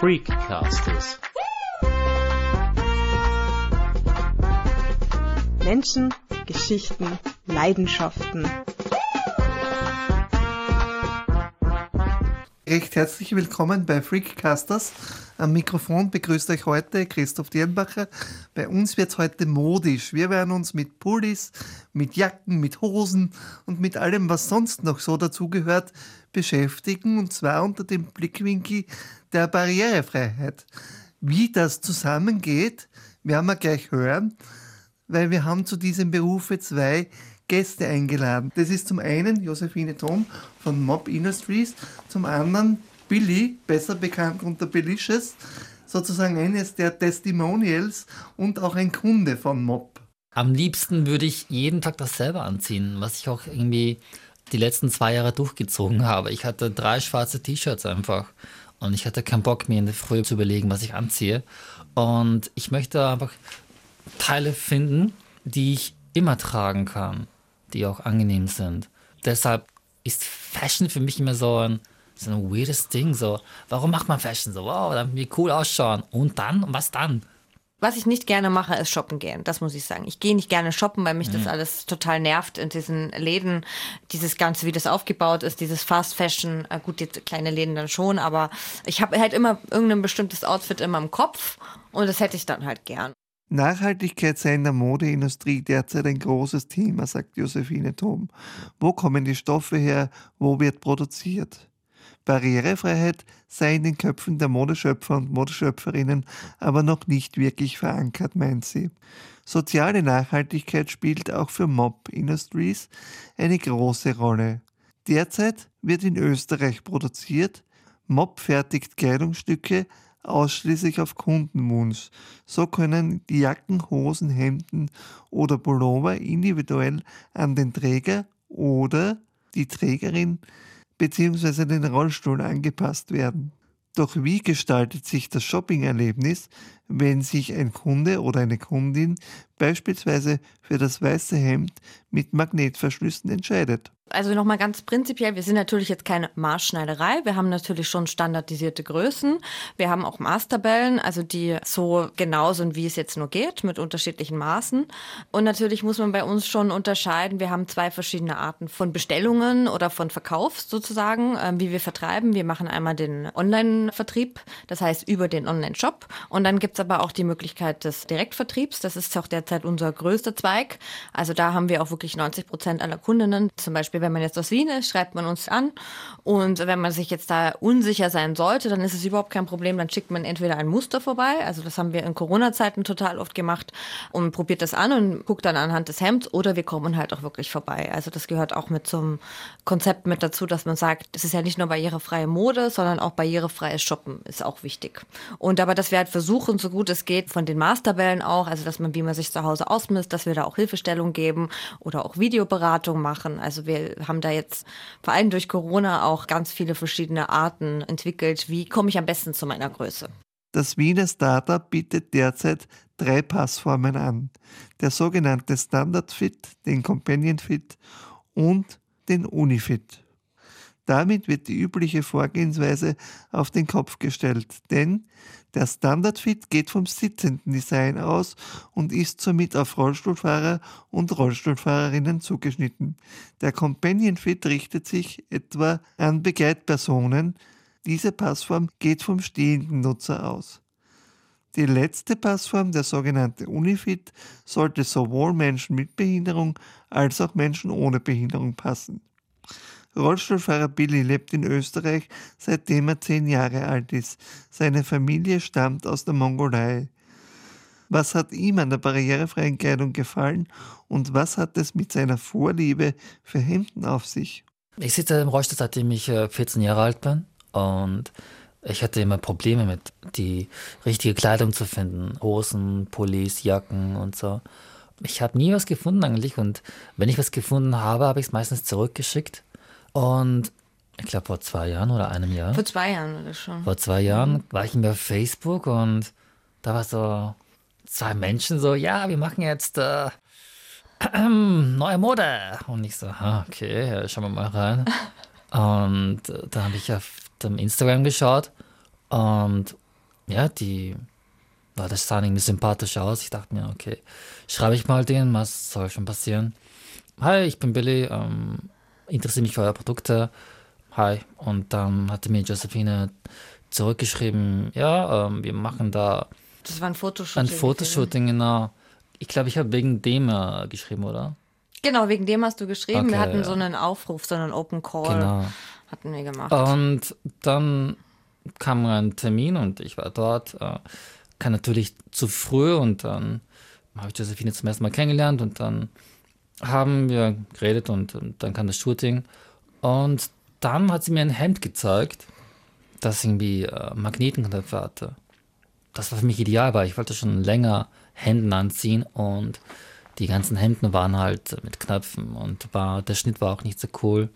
Freakcasters. Menschen, Geschichten, Leidenschaften. Recht herzlich willkommen bei Freakcasters. Am Mikrofon begrüßt euch heute Christoph Dirnbacher. Bei uns wird es heute modisch. Wir werden uns mit Pullis, mit Jacken, mit Hosen und mit allem, was sonst noch so dazugehört, beschäftigen. Und zwar unter dem Blickwinkel der Barrierefreiheit. Wie das zusammengeht, werden wir gleich hören, weil wir haben zu diesem Berufe zwei Gäste eingeladen. Das ist zum einen Josephine Thom von Mob Industries, zum anderen Billy, besser bekannt unter Belicious, sozusagen eines der Testimonials und auch ein Kunde von Mob. Am liebsten würde ich jeden Tag dasselbe anziehen, was ich auch irgendwie die letzten zwei Jahre durchgezogen habe. Ich hatte drei schwarze T-Shirts einfach und ich hatte keinen Bock, mir in der Früh zu überlegen, was ich anziehe. Und ich möchte einfach Teile finden, die ich immer tragen kann die auch angenehm sind. Deshalb ist Fashion für mich immer so ein, so ein weirdes Ding. So, warum macht man Fashion so? Wow, dann wie cool ausschauen. Und dann? Und was dann? Was ich nicht gerne mache, ist shoppen gehen. Das muss ich sagen. Ich gehe nicht gerne shoppen, weil mich mhm. das alles total nervt in diesen Läden. Dieses Ganze, wie das aufgebaut ist, dieses Fast Fashion. Äh, gut, jetzt kleine Läden dann schon, aber ich habe halt immer irgendein bestimmtes Outfit immer im Kopf und das hätte ich dann halt gern. Nachhaltigkeit sei in der Modeindustrie derzeit ein großes Thema, sagt Josephine Thom. Wo kommen die Stoffe her? Wo wird produziert? Barrierefreiheit sei in den Köpfen der Modeschöpfer und Modeschöpferinnen aber noch nicht wirklich verankert, meint sie. Soziale Nachhaltigkeit spielt auch für Mob Industries eine große Rolle. Derzeit wird in Österreich produziert, Mob fertigt Kleidungsstücke ausschließlich auf Kundenwunsch. So können die Jacken, Hosen, Hemden oder Pullover individuell an den Träger oder die Trägerin bzw. den Rollstuhl angepasst werden. Doch wie gestaltet sich das Shopping-Erlebnis, wenn sich ein Kunde oder eine Kundin beispielsweise für das weiße Hemd mit Magnetverschlüssen entscheidet? Also nochmal ganz prinzipiell, wir sind natürlich jetzt keine Maßschneiderei. Wir haben natürlich schon standardisierte Größen. Wir haben auch Maßtabellen, also die so genau sind, wie es jetzt nur geht, mit unterschiedlichen Maßen. Und natürlich muss man bei uns schon unterscheiden. Wir haben zwei verschiedene Arten von Bestellungen oder von Verkauf sozusagen, äh, wie wir vertreiben. Wir machen einmal den Online-Vertrieb, das heißt über den Online-Shop. Und dann gibt es aber auch die Möglichkeit des Direktvertriebs. Das ist auch derzeit unser größter Zweig. Also da haben wir auch wirklich 90 Prozent aller Kundinnen, zum Beispiel wenn man jetzt aus Wien ist, schreibt man uns an. Und wenn man sich jetzt da unsicher sein sollte, dann ist es überhaupt kein Problem. Dann schickt man entweder ein Muster vorbei, also das haben wir in Corona-Zeiten total oft gemacht, und probiert das an und guckt dann anhand des Hemds, oder wir kommen halt auch wirklich vorbei. Also das gehört auch mit zum Konzept mit dazu, dass man sagt, das ist ja nicht nur barrierefreie Mode, sondern auch barrierefreies Shoppen ist auch wichtig. Und aber, dass wir halt versuchen, so gut es geht, von den Maßtabellen auch, also dass man, wie man sich zu Hause ausmisst, dass wir da auch Hilfestellung geben oder auch Videoberatung machen. Also wir haben da jetzt vor allem durch Corona auch ganz viele verschiedene Arten entwickelt. Wie komme ich am besten zu meiner Größe? Das Wiener Startup bietet derzeit drei Passformen an. Der sogenannte Standard Fit, den Companion Fit und den Unifit. Damit wird die übliche Vorgehensweise auf den Kopf gestellt, denn der Standard-Fit geht vom sitzenden Design aus und ist somit auf Rollstuhlfahrer und Rollstuhlfahrerinnen zugeschnitten. Der Companion Fit richtet sich etwa an Begleitpersonen. Diese Passform geht vom stehenden Nutzer aus. Die letzte Passform, der sogenannte Unifit, sollte sowohl Menschen mit Behinderung als auch Menschen ohne Behinderung passen. Rollstuhlfahrer Billy lebt in Österreich, seitdem er zehn Jahre alt ist. Seine Familie stammt aus der Mongolei. Was hat ihm an der barrierefreien Kleidung gefallen und was hat es mit seiner Vorliebe für Hemden auf sich? Ich sitze im Rollstuhl, seitdem ich 14 äh, Jahre alt bin und ich hatte immer Probleme mit, die richtige Kleidung zu finden. Hosen, Pullis, Jacken und so. Ich habe nie was gefunden eigentlich und wenn ich was gefunden habe, habe ich es meistens zurückgeschickt und ich glaube vor zwei Jahren oder einem Jahr. Vor zwei Jahren oder schon. Vor zwei Jahren mhm. war ich mir auf Facebook und da war so zwei Menschen so, ja, wir machen jetzt äh, äh, neue Mode. Und ich so, ah, okay, schauen wir mal rein. und äh, da habe ich auf dem Instagram geschaut und ja, die, war das sah irgendwie sympathisch aus. Ich dachte mir, okay, schreibe ich mal den, was soll schon passieren? Hi, ich bin Billy, ähm, interessiere mich für eure Produkte. Hi. Und dann hatte mir Josephine zurückgeschrieben, ja, ähm, wir machen da Das war ein Fotoshooting. ein Fotoshooting, genau. Ich glaube, ich habe wegen dem äh, geschrieben, oder? Genau, wegen dem hast du geschrieben. wir Okay, hatten ja. so einen Aufruf, so einen Open Call Genau. hatten wir gemacht. Und dann kam ein Termin und ich war dort. Äh, kam natürlich zu früh und dann habe ich Josephine zum ersten Mal kennengelernt und dann haben wir geredet und, und dann kam das Shooting. Und dann hat sie mir ein Hemd gezeigt, das irgendwie äh, Magnetenknöpfe hatte. Das war für mich ideal, weil ich wollte schon länger Hemden anziehen und die ganzen Hemden waren halt mit Knöpfen und war, der Schnitt war auch nicht so cool.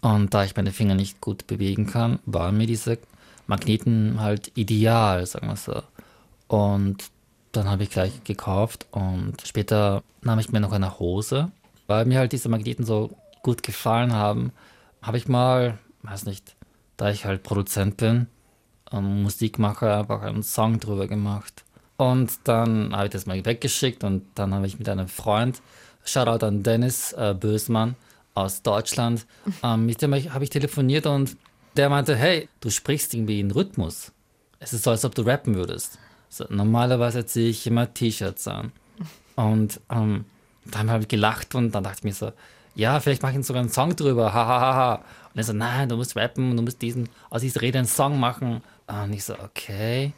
Und da ich meine Finger nicht gut bewegen kann, waren mir diese Magneten halt ideal, sagen wir so. Und dann habe ich gleich gekauft und später nahm ich mir noch eine Hose, weil mir halt diese Magneten so gut gefallen haben, habe ich mal, weiß nicht, da ich halt Produzent bin, ähm, Musikmacher, einfach einen Song drüber gemacht. Und dann habe ich das mal weggeschickt und dann habe ich mit einem Freund, Shoutout an Dennis äh, Bösmann aus Deutschland, ähm, mit dem habe ich telefoniert und der meinte, hey, du sprichst irgendwie in Rhythmus. Es ist so, als ob du rappen würdest. So, normalerweise ziehe ich immer T-Shirts an. Und ähm, da haben wir halt gelacht und dann dachte ich mir so, ja, vielleicht mache ich sogar einen Song drüber, hahaha. Ha, ha, ha. Und er so, nein, du musst rappen, du musst diesen, aus dieser Rede einen Song machen. Und ich so, okay.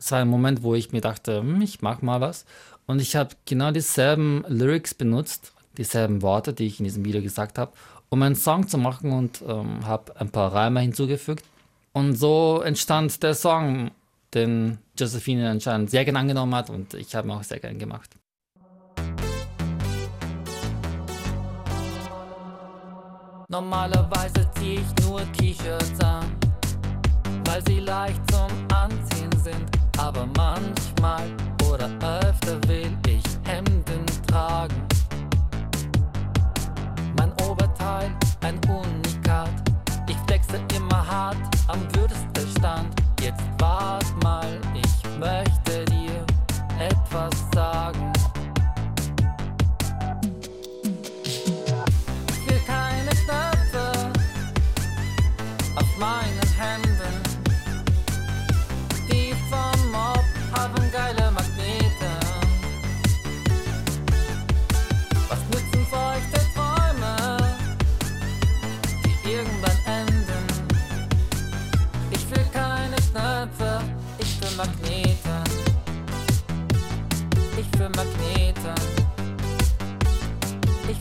Es war ein Moment, wo ich mir dachte, hm, ich mach mal was. Und ich habe genau dieselben Lyrics benutzt, dieselben Worte, die ich in diesem Video gesagt habe, um einen Song zu machen und ähm, habe ein paar Reime hinzugefügt. Und so entstand der Song, den Josephine anscheinend sehr gern angenommen hat und ich habe ihn auch sehr gern gemacht. Normalerweise ziehe ich nur T-Shirts an, weil sie leicht zum Anziehen sind. Aber manchmal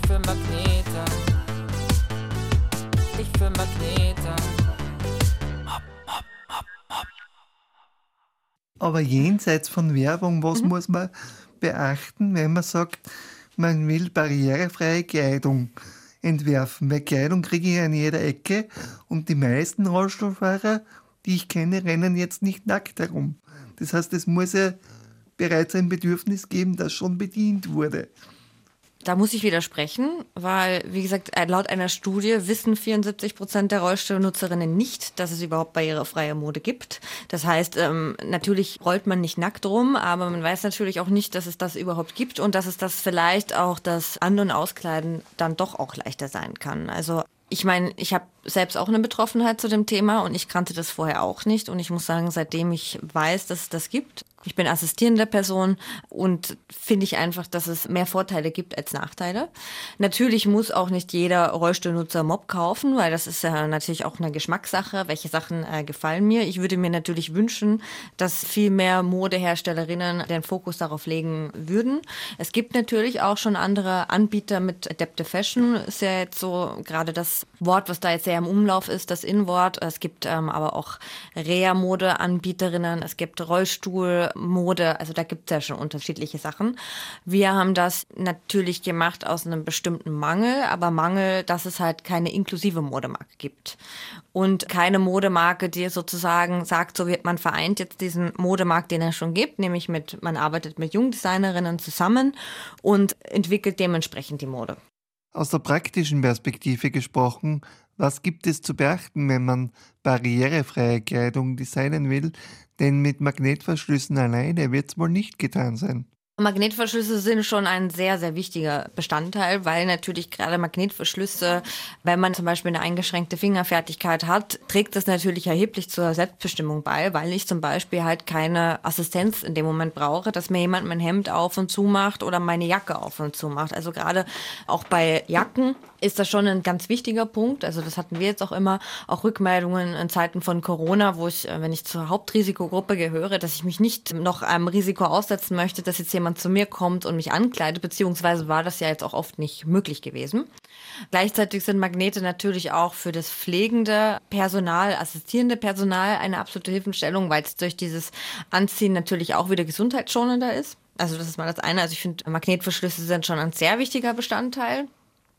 Ich will Magnete. Ich will Magnete. Aber jenseits von Werbung, was muss man beachten, wenn man sagt, man will barrierefreie Kleidung entwerfen? Weil Kleidung kriege ich an jeder Ecke und die meisten Rollstuhlfahrer, die ich kenne, rennen jetzt nicht nackt herum. Das heißt, es muss ja bereits ein Bedürfnis geben, das schon bedient wurde. Da muss ich widersprechen, weil, wie gesagt, äh, laut einer Studie wissen 74 Prozent der Rollstuhlnutzerinnen nicht, dass es überhaupt barrierefreie Mode gibt. Das heißt, ähm, natürlich rollt man nicht nackt rum, aber man weiß natürlich auch nicht, dass es das überhaupt gibt und dass es das vielleicht auch das An- und Auskleiden dann doch auch leichter sein kann. Also ich meine, ich habe selbst auch eine Betroffenheit zu dem Thema und ich kannte das vorher auch nicht. Und ich muss sagen, seitdem ich weiß, dass es das gibt, ich bin assistierende Person und finde ich einfach, dass es mehr Vorteile gibt als Nachteile. Natürlich muss auch nicht jeder Rollstuhlnutzer Mob kaufen, weil das ist ja natürlich auch eine Geschmackssache. Welche Sachen äh, gefallen mir? Ich würde mir natürlich wünschen, dass viel mehr Modeherstellerinnen den Fokus darauf legen würden. Es gibt natürlich auch schon andere Anbieter mit Adaptive Fashion. Ist ja jetzt so gerade das Wort, was da jetzt sehr im Umlauf ist, das In-Wort. Es gibt ähm, aber auch Rea-Mode-Anbieterinnen. Es gibt Rollstuhlmode. Also da gibt es ja schon unterschiedliche Sachen. Wir haben das natürlich gemacht aus einem bestimmten Mangel, aber Mangel, dass es halt keine inklusive Modemarke gibt. Und keine Modemarke, die sozusagen sagt, so wird man vereint jetzt diesen Modemarkt, den er schon gibt, nämlich mit, man arbeitet mit Jungdesignerinnen zusammen und entwickelt dementsprechend die Mode. Aus der praktischen Perspektive gesprochen, Was gibt es zu beachten, wenn man barrierefreie Kleidung designen will? Denn mit Magnetverschlüssen alleine wird es wohl nicht getan sein. Magnetverschlüsse sind schon ein sehr, sehr wichtiger Bestandteil, weil natürlich gerade Magnetverschlüsse, wenn man zum Beispiel eine eingeschränkte Fingerfertigkeit hat, trägt das natürlich erheblich zur Selbstbestimmung bei, weil ich zum Beispiel halt keine Assistenz in dem Moment brauche, dass mir jemand mein Hemd auf und zu macht oder meine Jacke auf und zu macht. Also gerade auch bei Jacken ist das schon ein ganz wichtiger Punkt. Also das hatten wir jetzt auch immer, auch Rückmeldungen in Zeiten von Corona, wo ich, äh, wenn ich zur Hauptrisikogruppe gehöre, dass ich mich nicht noch einem Risiko aussetzen möchte, dass jetzt jemand zu mir kommt und mich ankleidet, beziehungsweise war das ja jetzt auch oft nicht möglich gewesen. Gleichzeitig sind Magnete natürlich auch für das pflegende Personal, assistierende Personal eine absolute Hilfestellung, weil es durch dieses Anziehen natürlich auch wieder gesundheitsschonender ist. Also das ist mal das eine. Also ich finde, Magnetverschlüsse sind schon ein sehr wichtiger Bestandteil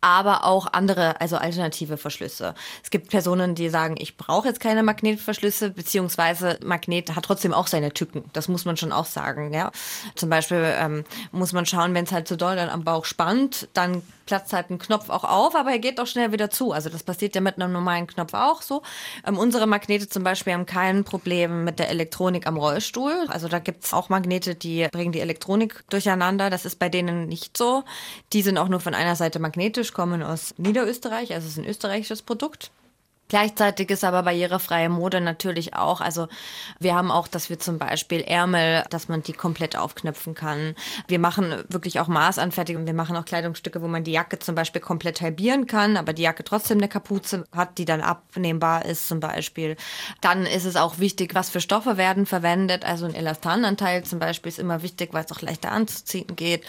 aber auch andere, also alternative Verschlüsse. Es gibt Personen, die sagen, ich brauche jetzt keine Magnetverschlüsse, beziehungsweise Magnet hat trotzdem auch seine Tücken. Das muss man schon auch sagen. Ja? Zum Beispiel ähm, muss man schauen, wenn es halt zu doll dann am Bauch spannt, dann platzt halt ein Knopf auch auf, aber er geht auch schnell wieder zu. Also das passiert ja mit einem normalen Knopf auch so. Ähm, unsere Magnete zum Beispiel haben kein Problem mit der Elektronik am Rollstuhl. Also da gibt's auch Magnete, die bringen die Elektronik durcheinander. Das ist bei denen nicht so. Die sind auch nur von einer Seite magnetisch, kommen aus Niederösterreich, also es ist ein österreichisches Produkt. Gleichzeitig ist aber barrierefreie Mode natürlich auch, also wir haben auch, dass wir zum Beispiel Ärmel, dass man die komplett aufknöpfen kann. Wir machen wirklich auch Maßanfertigung. Wir machen auch Kleidungsstücke, wo man die Jacke zum Beispiel komplett halbieren kann, aber die Jacke trotzdem eine Kapuze hat, die dann abnehmbar ist zum Beispiel. Dann ist es auch wichtig, was für Stoffe werden verwendet. Also ein Elastananteil zum Beispiel ist immer wichtig, weil es auch leichter anzuziehen geht.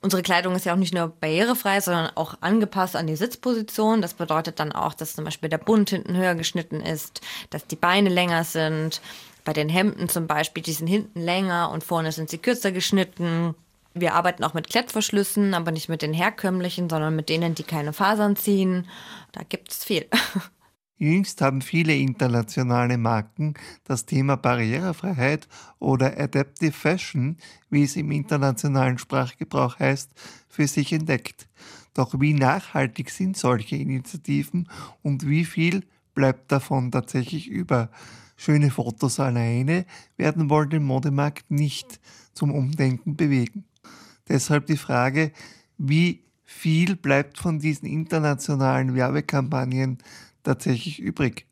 Unsere Kleidung ist ja auch nicht nur barrierefrei, sondern auch angepasst an die Sitzposition. Das bedeutet dann auch, dass zum Beispiel der Bund hinten höher geschnitten ist, dass die Beine länger sind. Bei den Hemden zum Beispiel, die sind hinten länger und vorne sind sie kürzer geschnitten. Wir arbeiten auch mit Klettverschlüssen, aber nicht mit den herkömmlichen, sondern mit denen, die keine Fasern ziehen. Da gibt es viel. Jüngst haben viele internationale Marken das Thema Barrierefreiheit oder Adaptive Fashion, wie es im internationalen Sprachgebrauch heißt, für sich entdeckt. Doch wie nachhaltig sind solche Initiativen und wie viel bleibt davon tatsächlich über? Schöne Fotos alleine werden wohl den Modemarkt nicht zum Umdenken bewegen. Deshalb die Frage, wie viel bleibt von diesen internationalen Werbekampagnen tatsächlich übrig?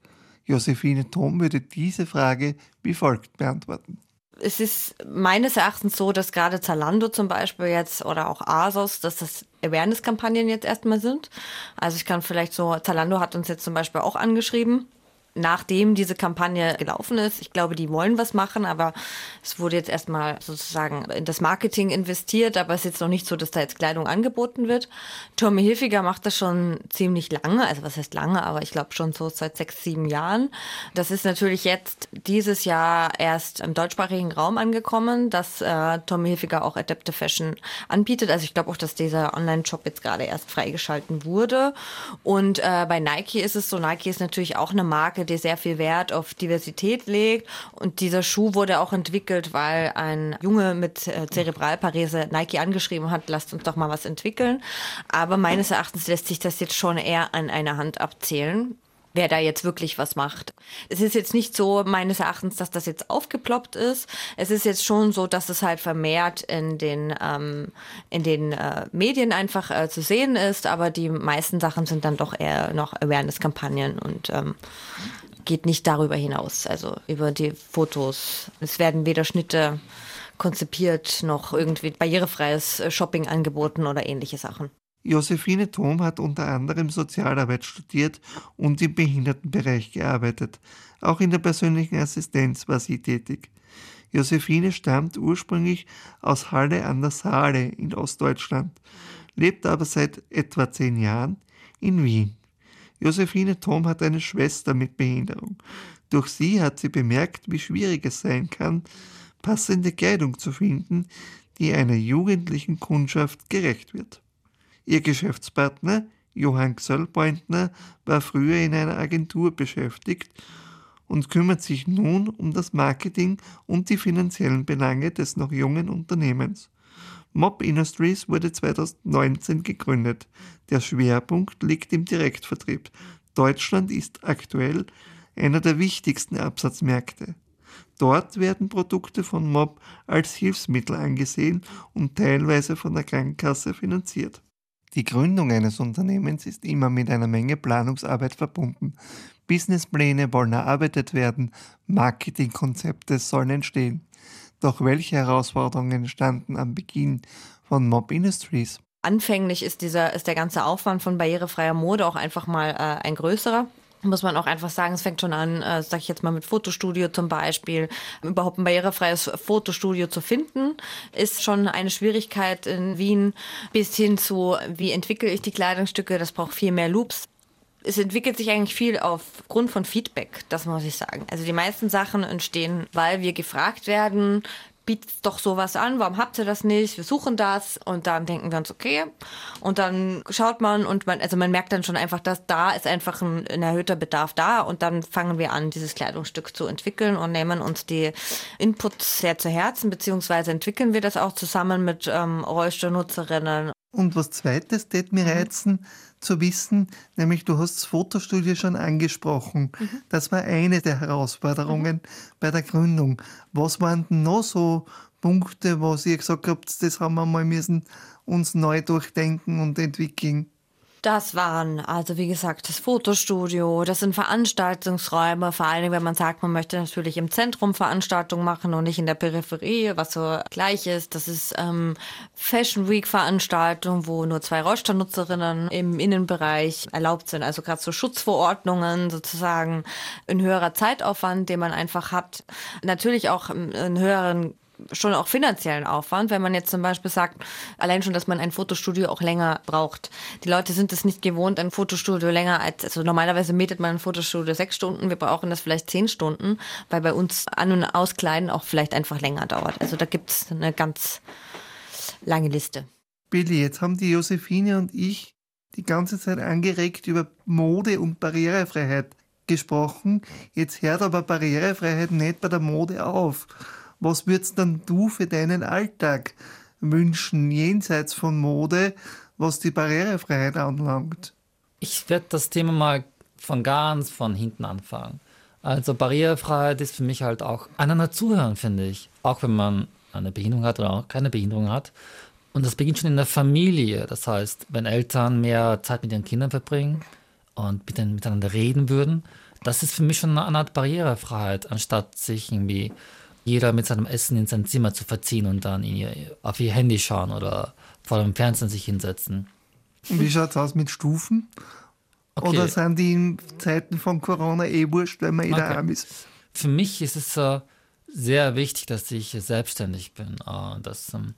Josephine Thom würde diese Frage wie folgt beantworten. Es ist meines Erachtens so, dass gerade Zalando zum Beispiel jetzt oder auch ASOS, dass das Awareness-Kampagnen jetzt erstmal sind. Also ich kann vielleicht so, Zalando hat uns jetzt zum Beispiel auch angeschrieben nachdem diese Kampagne gelaufen ist. Ich glaube, die wollen was machen, aber es wurde jetzt erstmal sozusagen in das Marketing investiert, aber es ist jetzt noch nicht so, dass da jetzt Kleidung angeboten wird. Tommy Hilfiger macht das schon ziemlich lange, also was heißt lange, aber ich glaube schon so seit sechs, sieben Jahren. Das ist natürlich jetzt dieses Jahr erst im deutschsprachigen Raum angekommen, dass äh, Tommy Hilfiger auch Adaptive Fashion anbietet. Also ich glaube auch, dass dieser Online-Shop jetzt gerade erst freigeschalten wurde. Und äh, bei Nike ist es so, Nike ist natürlich auch eine Marke, die sehr viel Wert auf Diversität legt. Und dieser Schuh wurde auch entwickelt, weil ein Junge mit äh, Zerebralparese Nike angeschrieben hat, lasst uns doch mal was entwickeln. Aber meines Erachtens lässt sich das jetzt schon eher an einer Hand abzählen wer da jetzt wirklich was macht. Es ist jetzt nicht so meines Erachtens, dass das jetzt aufgeploppt ist. Es ist jetzt schon so, dass es halt vermehrt in den, ähm, in den äh, Medien einfach äh, zu sehen ist, aber die meisten Sachen sind dann doch eher noch Awareness-Kampagnen und ähm, geht nicht darüber hinaus, also über die Fotos. Es werden weder Schnitte konzipiert noch irgendwie barrierefreies Shopping angeboten oder ähnliche Sachen. Josephine Thom hat unter anderem Sozialarbeit studiert und im Behindertenbereich gearbeitet. Auch in der persönlichen Assistenz war sie tätig. Josephine stammt ursprünglich aus Halle an der Saale in Ostdeutschland, lebt aber seit etwa zehn Jahren in Wien. Josephine Thom hat eine Schwester mit Behinderung. Durch sie hat sie bemerkt, wie schwierig es sein kann, passende Kleidung zu finden, die einer jugendlichen Kundschaft gerecht wird. Ihr Geschäftspartner, Johann Gsöllpointner, war früher in einer Agentur beschäftigt und kümmert sich nun um das Marketing und die finanziellen Belange des noch jungen Unternehmens. Mob Industries wurde 2019 gegründet. Der Schwerpunkt liegt im Direktvertrieb. Deutschland ist aktuell einer der wichtigsten Absatzmärkte. Dort werden Produkte von Mob als Hilfsmittel angesehen und teilweise von der Krankenkasse finanziert. Die Gründung eines Unternehmens ist immer mit einer Menge Planungsarbeit verbunden. Businesspläne wollen erarbeitet werden, Marketingkonzepte sollen entstehen. Doch welche Herausforderungen standen am Beginn von Mob Industries? Anfänglich ist, dieser, ist der ganze Aufwand von barrierefreier Mode auch einfach mal äh, ein größerer muss man auch einfach sagen, es fängt schon an, äh, sag ich jetzt mal mit Fotostudio zum Beispiel. Überhaupt ein barrierefreies Fotostudio zu finden, ist schon eine Schwierigkeit in Wien bis hin zu, wie entwickle ich die Kleidungsstücke, das braucht viel mehr Loops es entwickelt sich eigentlich viel aufgrund von Feedback, das muss ich sagen. Also die meisten Sachen entstehen, weil wir gefragt werden, bietet doch sowas an, warum habt ihr das nicht? Wir suchen das und dann denken wir uns, okay. Und dann schaut man und man, also man merkt dann schon einfach, dass da ist einfach ein, ein erhöhter Bedarf da und dann fangen wir an, dieses Kleidungsstück zu entwickeln und nehmen uns die Inputs sehr zu Herzen, beziehungsweise entwickeln wir das auch zusammen mit ähm, Rollstuhlnutzerinnen. Und was zweites, tät mir reizen, zu wissen, nämlich du hast das Fotostudio schon angesprochen. Mhm. Das war eine der Herausforderungen mhm. bei der Gründung. Was waren denn noch so Punkte, wo ihr gesagt habt, das haben wir mal müssen uns neu durchdenken und entwickeln? Das waren also wie gesagt das Fotostudio, das sind Veranstaltungsräume, vor allem wenn man sagt, man möchte natürlich im Zentrum Veranstaltungen machen und nicht in der Peripherie, was so gleich ist. Das ist ähm, Fashion Week Veranstaltung, wo nur zwei Rollstuhlnutzerinnen im Innenbereich erlaubt sind, also gerade so Schutzverordnungen sozusagen, ein höherer Zeitaufwand, den man einfach hat. Natürlich auch einen höheren schon auch finanziellen Aufwand, wenn man jetzt zum Beispiel sagt, allein schon, dass man ein Fotostudio auch länger braucht. Die Leute sind es nicht gewohnt, ein Fotostudio länger als, also normalerweise mietet man ein Fotostudio sechs Stunden, wir brauchen das vielleicht zehn Stunden, weil bei uns An- und Auskleiden auch vielleicht einfach länger dauert. Also da gibt es eine ganz lange Liste. Billy, jetzt haben die Josephine und ich die ganze Zeit angeregt über Mode und Barrierefreiheit gesprochen. Jetzt hört aber Barrierefreiheit nicht bei der Mode auf. Was würdest dann du für deinen Alltag wünschen, jenseits von Mode, was die Barrierefreiheit anlangt? Ich werde das Thema mal von ganz von hinten anfangen. Also Barrierefreiheit ist für mich halt auch einander zuhören, finde ich. Auch wenn man eine Behinderung hat oder auch keine Behinderung hat. Und das beginnt schon in der Familie. Das heißt, wenn Eltern mehr Zeit mit ihren Kindern verbringen und miteinander reden würden, das ist für mich schon eine Art Barrierefreiheit, anstatt sich irgendwie jeder mit seinem Essen in sein Zimmer zu verziehen und dann ihr, auf ihr Handy schauen oder vor dem Fernsehen sich hinsetzen. Und wie schaut es aus mit Stufen? Okay. Oder sind die in Zeiten von Corona eh wurscht, wenn man eh okay. daheim ist? Für mich ist es äh, sehr wichtig, dass ich selbstständig bin, äh, dass ähm,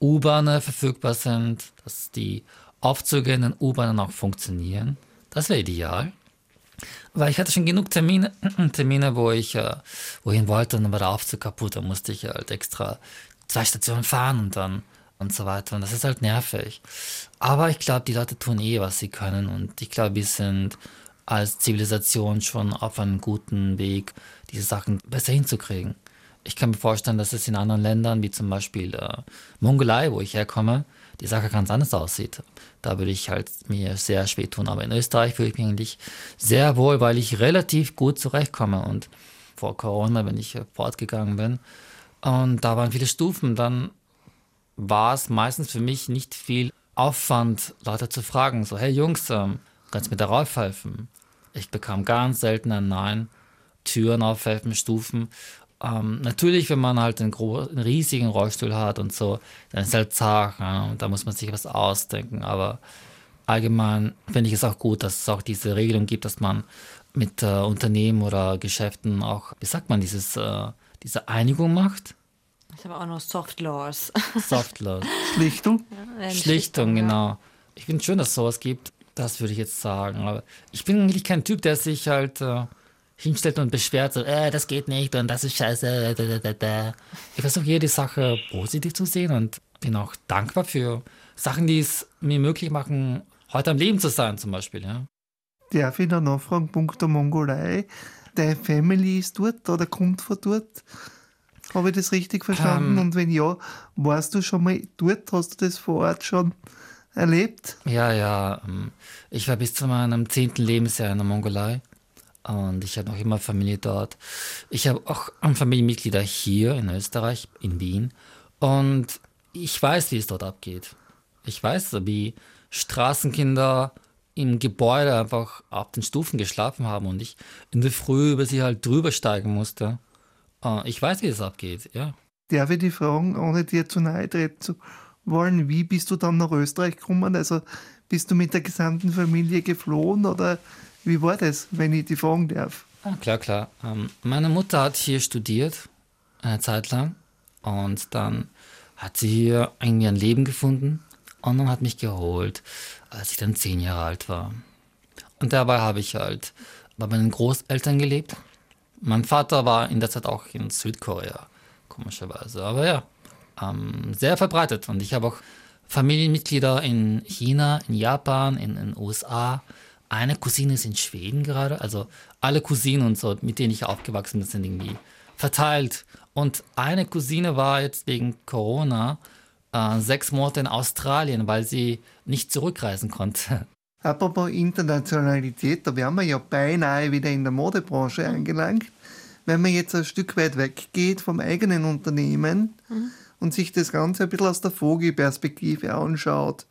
U-Bahnen verfügbar sind, dass die Aufzüge in den U-Bahnen auch funktionieren. Das wäre ideal. Weil ich hatte schon genug Termine, Termine wo ich äh, wohin wollte und dann war der Aufzug kaputt. Da musste ich halt extra zwei Stationen fahren und dann und so weiter. Und das ist halt nervig. Aber ich glaube, die Leute tun eh, was sie können. Und ich glaube, wir sind als Zivilisation schon auf einem guten Weg, diese Sachen besser hinzukriegen. Ich kann mir vorstellen, dass es in anderen Ländern, wie zum Beispiel äh, Mongolei, wo ich herkomme, die Sache ganz anders aussieht. Da würde ich halt mir sehr schwer tun. Aber in Österreich fühle ich mich eigentlich sehr wohl, weil ich relativ gut zurechtkomme. Und vor Corona, wenn ich fortgegangen bin, und da waren viele Stufen, dann war es meistens für mich nicht viel Aufwand, Leute zu fragen. So, hey Jungs, ähm, kannst du mir darauf helfen? Ich bekam ganz selten ein Nein. Türen aufhelfen, Stufen. Ähm, natürlich, wenn man halt einen, einen, riesigen Rollstuhl hat und so, dann ist es halt zart. Ja, da muss man sich was ausdenken. Aber allgemein finde ich es auch gut, dass es auch diese Regelung gibt, dass man mit äh, Unternehmen oder Geschäften auch, wie sagt man, dieses, äh, diese Einigung macht. Ich habe auch noch Soft Laws. Soft Laws. Schlichtung? Ja, Schlichtung, Schlichtung, genau. Ja. Ich finde es schön, dass es sowas gibt. Das würde ich jetzt sagen. Aber ich bin eigentlich kein Typ, der sich halt äh, hinstellt und beschwert, so, äh, das geht nicht und das ist scheiße. Da, da, da, ich versuche jede Sache positiv zu sehen und bin auch dankbar für Sachen, die es mir möglich machen, heute am Leben zu sein, zum Beispiel. Ja. Darf ich da nachfragen, Punkt der Mongolei? Deine Family ist dort oder kommt von dort? Habe ich das richtig verstanden? Ähm. und wenn ja, warst du schon mal dort? Hast du das vor Ort schon erlebt? Ja, ja. ähm, Ich war bis zu meinem zehnten Lebensjahr in der Mongolei und ich habe noch immer Familie dort. Ich habe auch Familienmitglieder hier in Österreich, in Wien und ich weiß, wie es dort abgeht. Ich weiß, wie Straßenkinder im Gebäude einfach auf den Stufen geschlafen haben und ich in der Früh über sie halt drüber steigen musste. Äh, Ich weiß, wie es abgeht, ja. Darf ich dich fragen, ohne dir zu nahe treten zu wollen, wie bist du dann nach Österreich gekommen? Also bist du mit der gesamten Familie geflohen oder wie war das, wenn ich dich fragen darf? Ah, klar, klar. Ähm, meine Mutter hat hier studiert, eine Zeit lang. Und dann hat sie hier irgendwie ein Leben gefunden und dann hat mich geholt, als ich dann zehn Jahre alt war. Und dabei habe ich halt bei meinen Großeltern gelebt. Mein Vater war in der Zeit auch in Südkorea, komischerweise. Aber ja, ähm, sehr verbreitet. Und ich habe auch Familienmitglieder in China, in Japan, in den USA. Eine Cousine ist in Schweden gerade. Also alle Cousinen und so, mit denen ich aufgewachsen bin, sind irgendwie verteilt. Und eine Cousine war jetzt wegen Corona äh, sechs Monate in Australien, weil sie nicht zurückreisen konnte. Apropos Internationalität, da wären wir ja beinahe wieder in der Modebranche angelangt. Wenn man jetzt ein Stück weit weggeht vom eigenen Unternehmen und sich das Ganze ein bisschen aus der Vogelperspektive anschaut,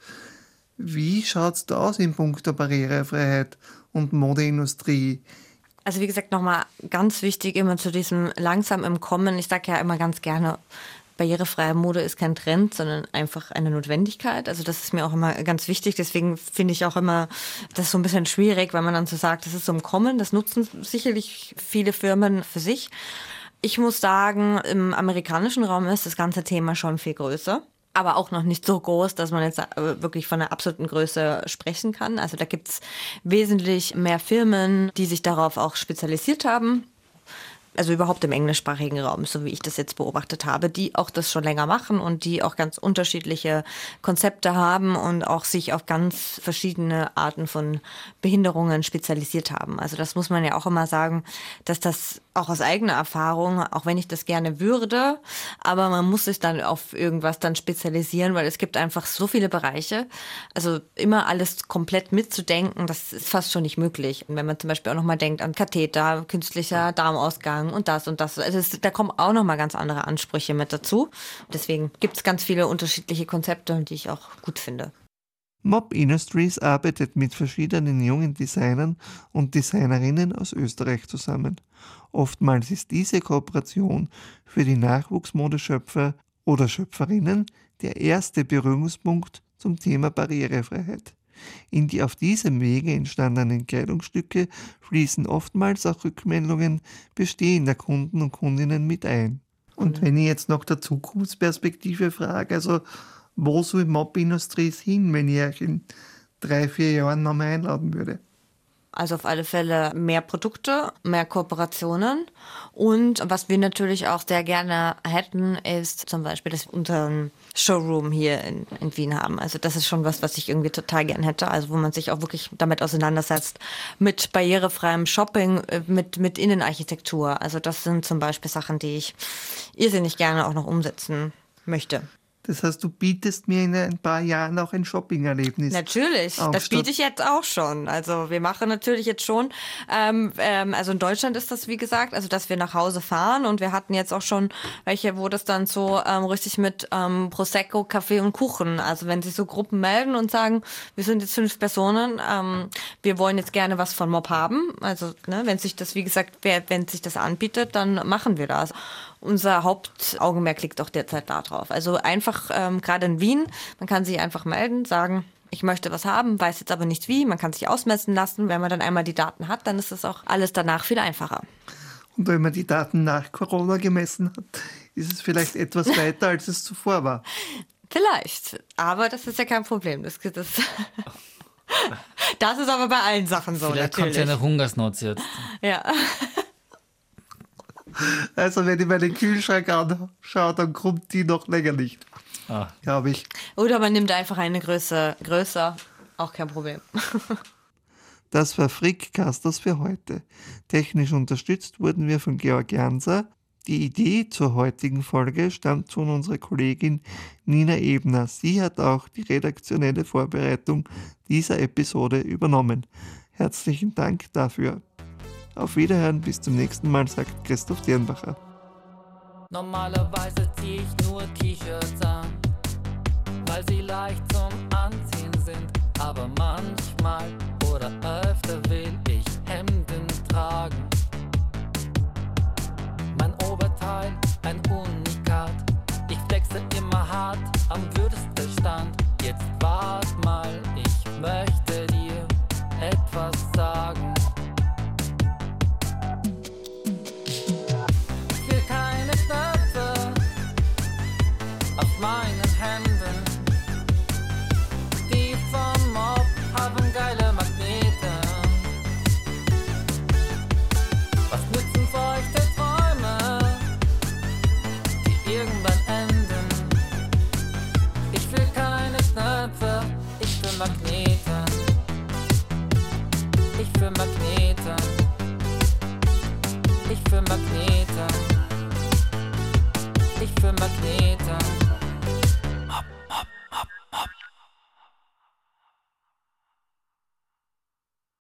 wie schaut es da aus in puncto Barrierefreiheit und Modeindustrie? Also wie gesagt, nochmal ganz wichtig immer zu diesem langsam im Kommen. Ich sage ja immer ganz gerne, barrierefreie Mode ist kein Trend, sondern einfach eine Notwendigkeit. Also das ist mir auch immer ganz wichtig. Deswegen finde ich auch immer das so ein bisschen schwierig, weil man dann so sagt, das ist so im Kommen. Das nutzen sicherlich viele Firmen für sich. Ich muss sagen, im amerikanischen Raum ist das ganze Thema schon viel größer. Aber auch noch nicht so groß, dass man jetzt äh, wirklich von einer absoluten Größe sprechen kann. Also da gibt's wesentlich mehr Firmen, die sich darauf auch spezialisiert haben also überhaupt im englischsprachigen Raum, so wie ich das jetzt beobachtet habe, die auch das schon länger machen und die auch ganz unterschiedliche Konzepte haben und auch sich auf ganz verschiedene Arten von Behinderungen spezialisiert haben. Also das muss man ja auch immer sagen, dass das auch aus eigener Erfahrung, auch wenn ich das gerne würde, aber man muss sich dann auf irgendwas dann spezialisieren, weil es gibt einfach so viele Bereiche. Also immer alles komplett mitzudenken, das ist fast schon nicht möglich. Und wenn man zum Beispiel auch nochmal denkt an Katheter, künstlicher Darmausgang und das und das, also es, da kommen auch nochmal ganz andere Ansprüche mit dazu. Deswegen gibt es ganz viele unterschiedliche Konzepte, die ich auch gut finde. Mob Industries arbeitet mit verschiedenen jungen Designern und Designerinnen aus Österreich zusammen. Oftmals ist diese Kooperation für die Nachwuchsmodeschöpfer oder Schöpferinnen der erste Berührungspunkt zum Thema Barrierefreiheit. In die auf diesem Wege entstandenen Kleidungsstücke fließen oftmals auch Rückmeldungen bestehender Kunden und Kundinnen mit ein. Und wenn ich jetzt nach der Zukunftsperspektive frage, also wo soll Mob Industries hin, wenn ich euch in drei, vier Jahren nochmal einladen würde? Also auf alle Fälle mehr Produkte, mehr Kooperationen. Und was wir natürlich auch sehr gerne hätten, ist zum Beispiel, dass wir unseren Showroom hier in, in Wien haben. Also das ist schon was, was ich irgendwie total gern hätte. Also wo man sich auch wirklich damit auseinandersetzt, mit barrierefreiem Shopping, äh, mit, mit Innenarchitektur. Also das sind zum Beispiel Sachen, die ich irrsinnig gerne auch noch umsetzen möchte. Das heißt, du bietest mir in ein paar Jahren auch ein Shopping-Erlebnis. Natürlich, auf, das biete ich jetzt auch schon. Also wir machen natürlich jetzt schon, ähm, ähm, also in Deutschland ist das wie gesagt, also dass wir nach Hause fahren und wir hatten jetzt auch schon welche, wo das dann so ähm, richtig mit ähm, Prosecco, Kaffee und Kuchen, also wenn sich so Gruppen melden und sagen, wir sind jetzt fünf Personen, ähm, wir wollen jetzt gerne was von Mob haben, also ne, wenn sich das wie gesagt, wer, wenn sich das anbietet, dann machen wir das. Unser Hauptaugenmerk liegt auch derzeit da drauf. Also einfach, ähm, gerade in Wien, man kann sich einfach melden, sagen, ich möchte was haben, weiß jetzt aber nicht wie. Man kann sich ausmessen lassen. Wenn man dann einmal die Daten hat, dann ist das auch alles danach viel einfacher. Und wenn man die Daten nach Corona gemessen hat, ist es vielleicht etwas weiter, als es zuvor war. Vielleicht. Aber das ist ja kein Problem. Das, das, das ist aber bei allen Sachen so. Vielleicht kommt ja natürlich. eine Hungersnot jetzt. Ja. Also wenn ich meinen Kühlschrank anschaue, dann kommt die noch länger nicht. Ah. Glaube ich. Oder man nimmt einfach eine Größe größer. Auch kein Problem. das war Frickcasters für heute. Technisch unterstützt wurden wir von Georg Janser. Die Idee zur heutigen Folge stammt von unserer Kollegin Nina Ebner. Sie hat auch die redaktionelle Vorbereitung dieser Episode übernommen. Herzlichen Dank dafür. Auf Wiederhören, bis zum nächsten Mal, sagt Christoph Dirnbacher. Normalerweise ziehe ich nur T-Shirts an, weil sie leicht zum Anziehen sind. Aber manchmal oder öfter will ich Hemden tragen.